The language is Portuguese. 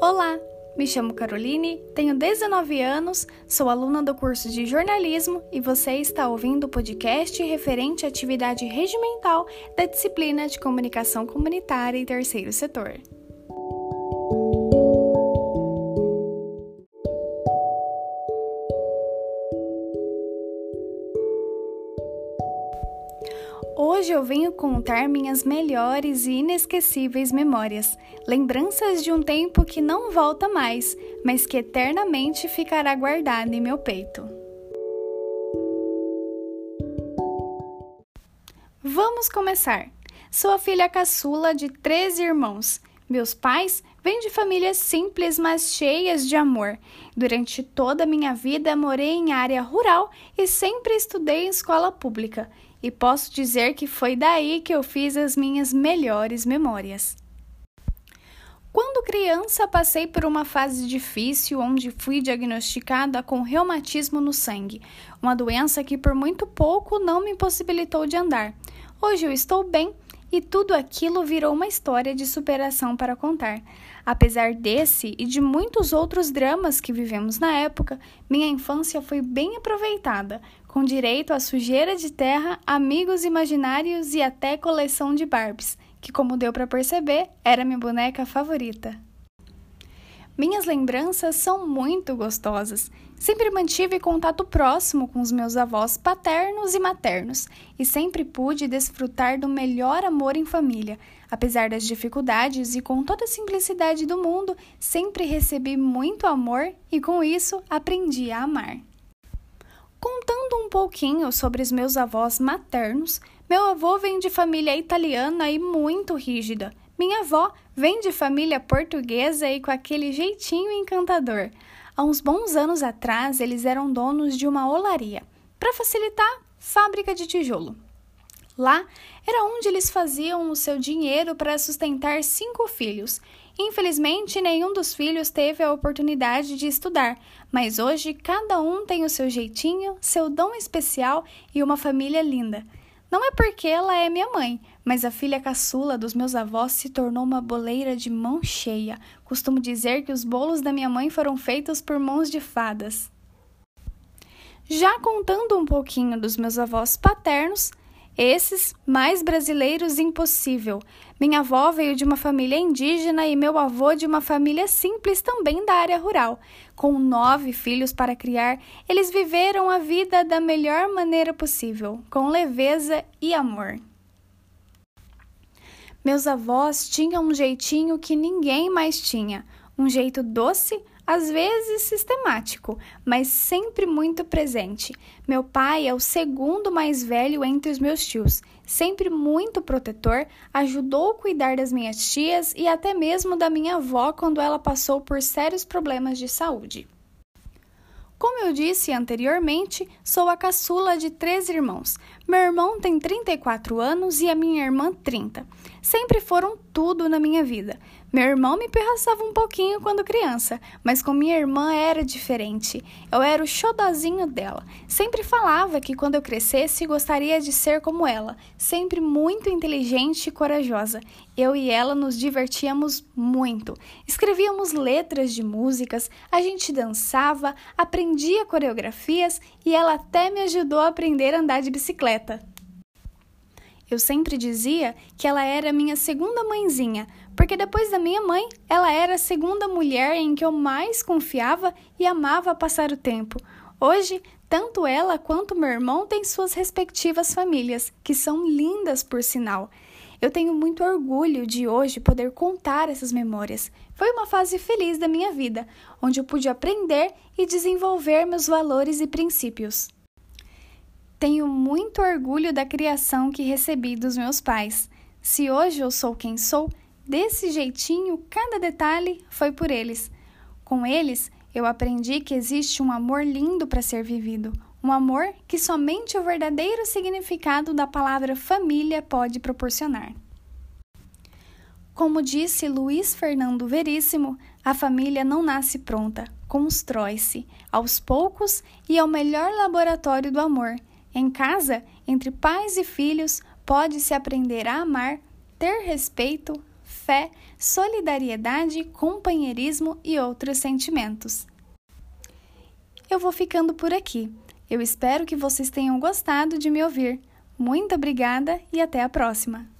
Olá, me chamo Caroline, tenho 19 anos, sou aluna do curso de jornalismo e você está ouvindo o podcast referente à atividade regimental da disciplina de comunicação comunitária e terceiro setor. Hoje eu venho contar minhas melhores e inesquecíveis memórias, lembranças de um tempo que não volta mais, mas que eternamente ficará guardado em meu peito. Vamos começar. Sou a filha caçula de 13 irmãos. Meus pais vêm de famílias simples, mas cheias de amor. Durante toda a minha vida morei em área rural e sempre estudei em escola pública e posso dizer que foi daí que eu fiz as minhas melhores memórias. Quando criança, passei por uma fase difícil onde fui diagnosticada com reumatismo no sangue, uma doença que por muito pouco não me possibilitou de andar. Hoje eu estou bem e tudo aquilo virou uma história de superação para contar. Apesar desse e de muitos outros dramas que vivemos na época, minha infância foi bem aproveitada, com direito a sujeira de terra, amigos imaginários e até coleção de Barbies, que, como deu para perceber, era minha boneca favorita. Minhas lembranças são muito gostosas. Sempre mantive contato próximo com os meus avós paternos e maternos e sempre pude desfrutar do melhor amor em família. Apesar das dificuldades e com toda a simplicidade do mundo, sempre recebi muito amor e com isso aprendi a amar. Contando um pouquinho sobre os meus avós maternos, meu avô vem de família italiana e muito rígida. Minha avó vem de família portuguesa e com aquele jeitinho encantador. Há uns bons anos atrás, eles eram donos de uma olaria. Para facilitar, fábrica de tijolo. Lá era onde eles faziam o seu dinheiro para sustentar cinco filhos. Infelizmente, nenhum dos filhos teve a oportunidade de estudar, mas hoje cada um tem o seu jeitinho, seu dom especial e uma família linda. Não é porque ela é minha mãe, mas a filha caçula dos meus avós se tornou uma boleira de mão cheia. Costumo dizer que os bolos da minha mãe foram feitos por mãos de fadas. Já contando um pouquinho dos meus avós paternos, esses, mais brasileiros impossível. Minha avó veio de uma família indígena e meu avô de uma família simples também da área rural. Com nove filhos para criar, eles viveram a vida da melhor maneira possível, com leveza e amor. Meus avós tinham um jeitinho que ninguém mais tinha, um jeito doce, às vezes sistemático, mas sempre muito presente. Meu pai é o segundo mais velho entre os meus tios, sempre muito protetor, ajudou a cuidar das minhas tias e até mesmo da minha avó quando ela passou por sérios problemas de saúde. Como eu disse anteriormente, sou a caçula de três irmãos. Meu irmão tem 34 anos e a minha irmã 30. Sempre foram tudo na minha vida. Meu irmão me perraçava um pouquinho quando criança, mas com minha irmã era diferente. Eu era o xodozinho dela. Sempre falava que quando eu crescesse gostaria de ser como ela, sempre muito inteligente e corajosa. Eu e ela nos divertíamos muito. Escrevíamos letras de músicas, a gente dançava, aprendia coreografias e ela até me ajudou a aprender a andar de Eu sempre dizia que ela era minha segunda mãezinha, porque depois da minha mãe, ela era a segunda mulher em que eu mais confiava e amava passar o tempo. Hoje, tanto ela quanto meu irmão têm suas respectivas famílias, que são lindas por sinal. Eu tenho muito orgulho de hoje poder contar essas memórias. Foi uma fase feliz da minha vida, onde eu pude aprender e desenvolver meus valores e princípios. Tenho muito orgulho da criação que recebi dos meus pais. Se hoje eu sou quem sou, desse jeitinho, cada detalhe foi por eles. Com eles, eu aprendi que existe um amor lindo para ser vivido, um amor que somente o verdadeiro significado da palavra família pode proporcionar. Como disse Luiz Fernando Veríssimo, a família não nasce pronta, constrói-se aos poucos e é o melhor laboratório do amor em casa, entre pais e filhos, pode-se aprender a amar, ter respeito, fé, solidariedade, companheirismo e outros sentimentos. Eu vou ficando por aqui. Eu espero que vocês tenham gostado de me ouvir. Muito obrigada e até a próxima!